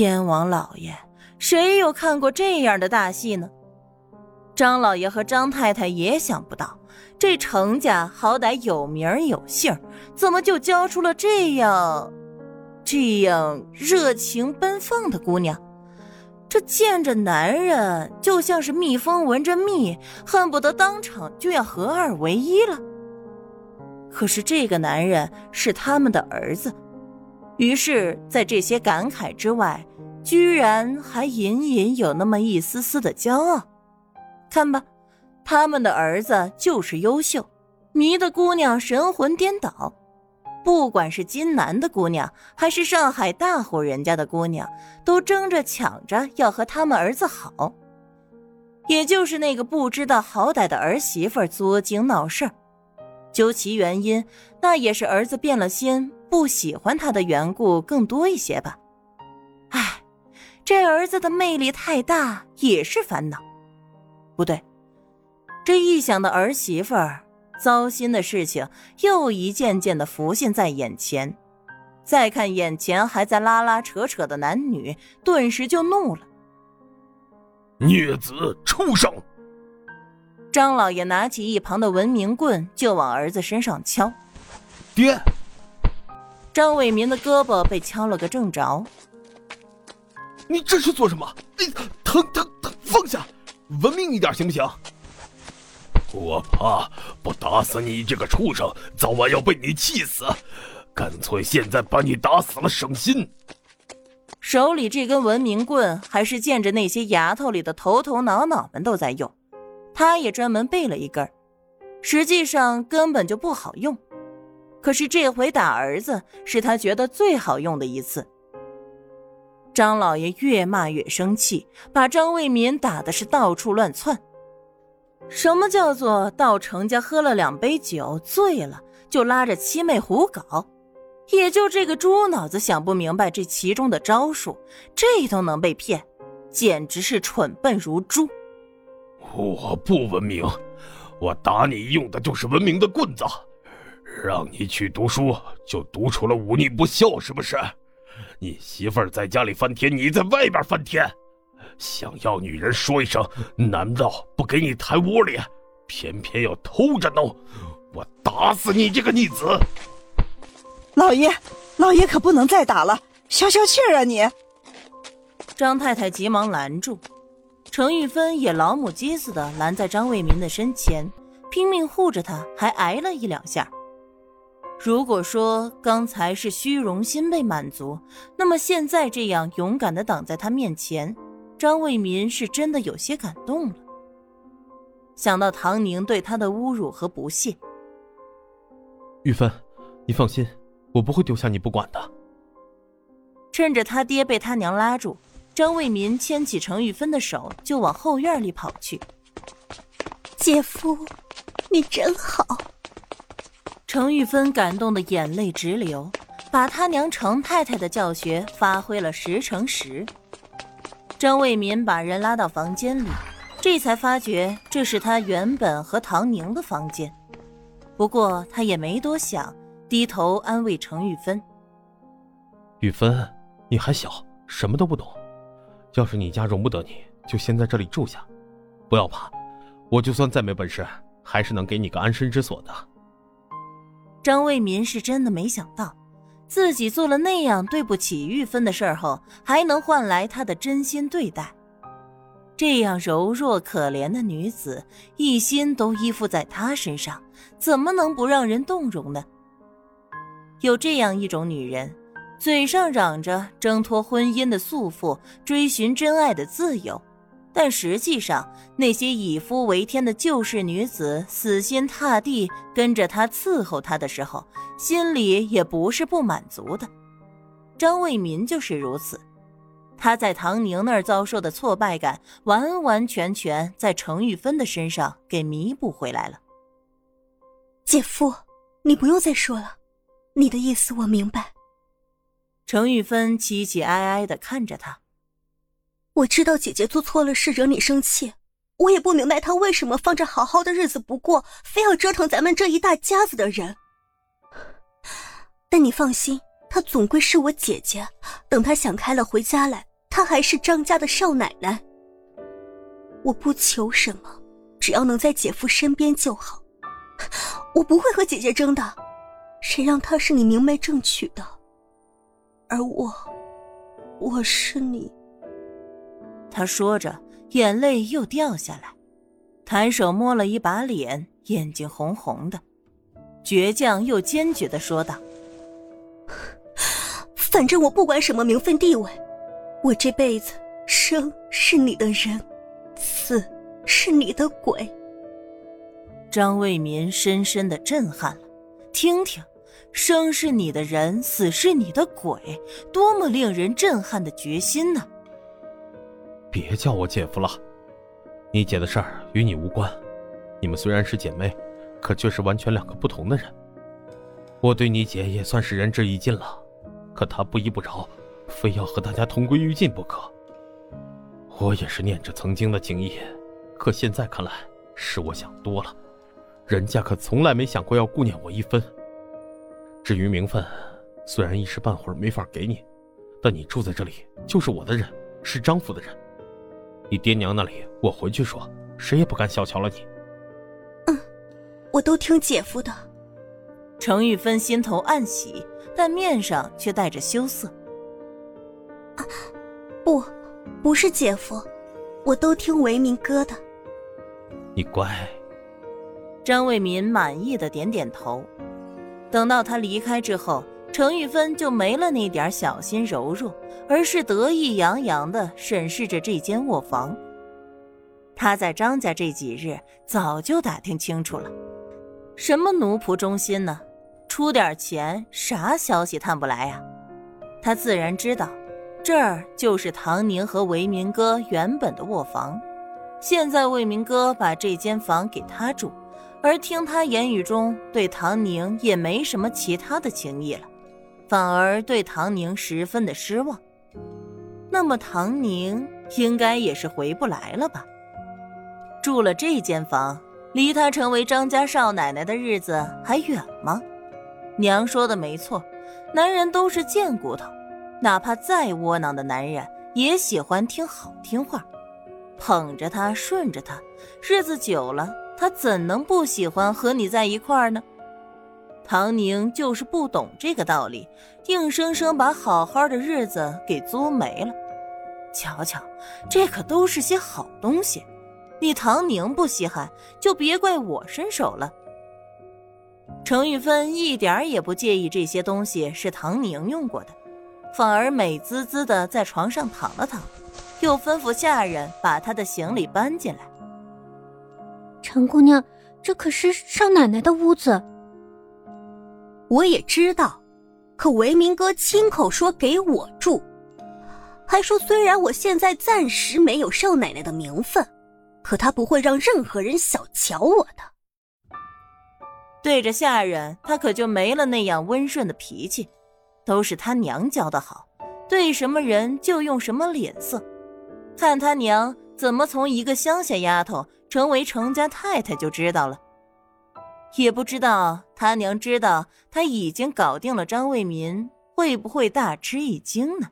天王老爷，谁有看过这样的大戏呢？张老爷和张太太也想不到，这程家好歹有名有姓，怎么就教出了这样、这样热情奔放的姑娘？这见着男人就像是蜜蜂闻着蜜，恨不得当场就要合二为一了。可是这个男人是他们的儿子，于是，在这些感慨之外，居然还隐隐有那么一丝丝的骄傲。看吧，他们的儿子就是优秀，迷的姑娘神魂颠倒。不管是金南的姑娘，还是上海大户人家的姑娘，都争着抢着要和他们儿子好。也就是那个不知道好歹的儿媳妇作精闹事儿，究其原因，那也是儿子变了心，不喜欢他的缘故更多一些吧。唉，这儿子的魅力太大，也是烦恼。不对，这一想到儿媳妇儿。糟心的事情又一件件的浮现在眼前，再看眼前还在拉拉扯扯的男女，顿时就怒了。孽子畜生！张老爷拿起一旁的文明棍就往儿子身上敲。爹！张伟民的胳膊被敲了个正着。你这是做什么？哎，疼疼疼！放下，文明一点行不行？我怕不打死你这个畜生，早晚要被你气死。干脆现在把你打死了，省心。手里这根文明棍还是见着那些丫头里的头头脑脑们都在用，他也专门备了一根，实际上根本就不好用。可是这回打儿子是他觉得最好用的一次。张老爷越骂越生气，把张卫民打的是到处乱窜。什么叫做到程家喝了两杯酒醉了，就拉着七妹胡搞？也就这个猪脑子想不明白这其中的招数，这都能被骗，简直是蠢笨如猪。我不文明，我打你用的就是文明的棍子，让你去读书就读出了忤逆不孝，是不是？你媳妇儿在家里翻天，你在外边翻天。想要女人说一声，难道不给你抬窝里？偏偏要偷着弄，我打死你这个逆子！老爷，老爷可不能再打了，消消气儿啊你！张太太急忙拦住，程玉芬也老母鸡似的拦在张卫民的身前，拼命护着他，还挨了一两下。如果说刚才是虚荣心被满足，那么现在这样勇敢的挡在他面前。张卫民是真的有些感动了，想到唐宁对他的侮辱和不屑，玉芬，你放心，我不会丢下你不管的。趁着他爹被他娘拉住，张卫民牵起程玉芬的手就往后院里跑去。姐夫，你真好。程玉芬感动的眼泪直流，把他娘程太太的教学发挥了十成十。张卫民把人拉到房间里，这才发觉这是他原本和唐宁的房间。不过他也没多想，低头安慰程玉芬：“玉芬，你还小，什么都不懂。要是你家容不得你，就先在这里住下。不要怕，我就算再没本事，还是能给你个安身之所的。”张卫民是真的没想到。自己做了那样对不起玉芬的事儿后，还能换来他的真心对待。这样柔弱可怜的女子，一心都依附在他身上，怎么能不让人动容呢？有这样一种女人，嘴上嚷着挣脱婚姻的束缚，追寻真爱的自由。但实际上，那些以夫为天的旧式女子死心塌地跟着他伺候他的时候，心里也不是不满足的。张卫民就是如此，他在唐宁那儿遭受的挫败感，完完全全在程玉芬的身上给弥补回来了。姐夫，你不用再说了，你的意思我明白。程玉芬凄凄哀哀的看着他。我知道姐姐做错了事惹你生气，我也不明白她为什么放着好好的日子不过，非要折腾咱们这一大家子的人。但你放心，她总归是我姐姐，等她想开了回家来，她还是张家的少奶奶。我不求什么，只要能在姐夫身边就好。我不会和姐姐争的，谁让她是你明媒正娶的，而我，我是你。他说着，眼泪又掉下来，抬手摸了一把脸，眼睛红红的，倔强又坚决的说道：“反正我不管什么名分地位，我这辈子生是你的人。”死是你的鬼。张卫民深深的震撼了，听听，生是你的人，死是你的鬼，多么令人震撼的决心呢！别叫我姐夫了，你姐的事儿与你无关，你们虽然是姐妹，可却是完全两个不同的人。我对你姐也算是仁至义尽了，可她不依不饶，非要和大家同归于尽不可。我也是念着曾经的情谊，可现在看来是我想多了，人家可从来没想过要顾念我一分。至于名分，虽然一时半会儿没法给你，但你住在这里就是我的人，是张府的人。你爹娘那里我回去说，谁也不敢小瞧了你。嗯，我都听姐夫的。程玉芬心头暗喜，但面上却带着羞涩。啊，不。不是姐夫，我都听为民哥的。你乖。张卫民满意的点点头。等到他离开之后，程玉芬就没了那点小心柔弱，而是得意洋洋的审视着这间卧房。他在张家这几日早就打听清楚了，什么奴仆中心呢？出点钱，啥消息探不来呀？他自然知道。这儿就是唐宁和维明哥原本的卧房，现在魏明哥把这间房给他住，而听他言语中对唐宁也没什么其他的情谊了，反而对唐宁十分的失望。那么唐宁应该也是回不来了吧？住了这间房，离他成为张家少奶奶的日子还远吗？娘说的没错，男人都是贱骨头。哪怕再窝囊的男人，也喜欢听好听话，捧着他，顺着他，日子久了，他怎能不喜欢和你在一块儿呢？唐宁就是不懂这个道理，硬生生把好好的日子给作没了。瞧瞧，这可都是些好东西，你唐宁不稀罕，就别怪我伸手了。程玉芬一点也不介意这些东西是唐宁用过的。反而美滋滋的在床上躺了躺，又吩咐下人把她的行李搬进来。程姑娘，这可是少奶奶的屋子。我也知道，可维明哥亲口说给我住，还说虽然我现在暂时没有少奶奶的名分，可他不会让任何人小瞧我的。对着下人，他可就没了那样温顺的脾气。都是他娘教的好，对什么人就用什么脸色。看他娘怎么从一个乡下丫头成为程家太太就知道了。也不知道他娘知道他已经搞定了张卫民，会不会大吃一惊呢？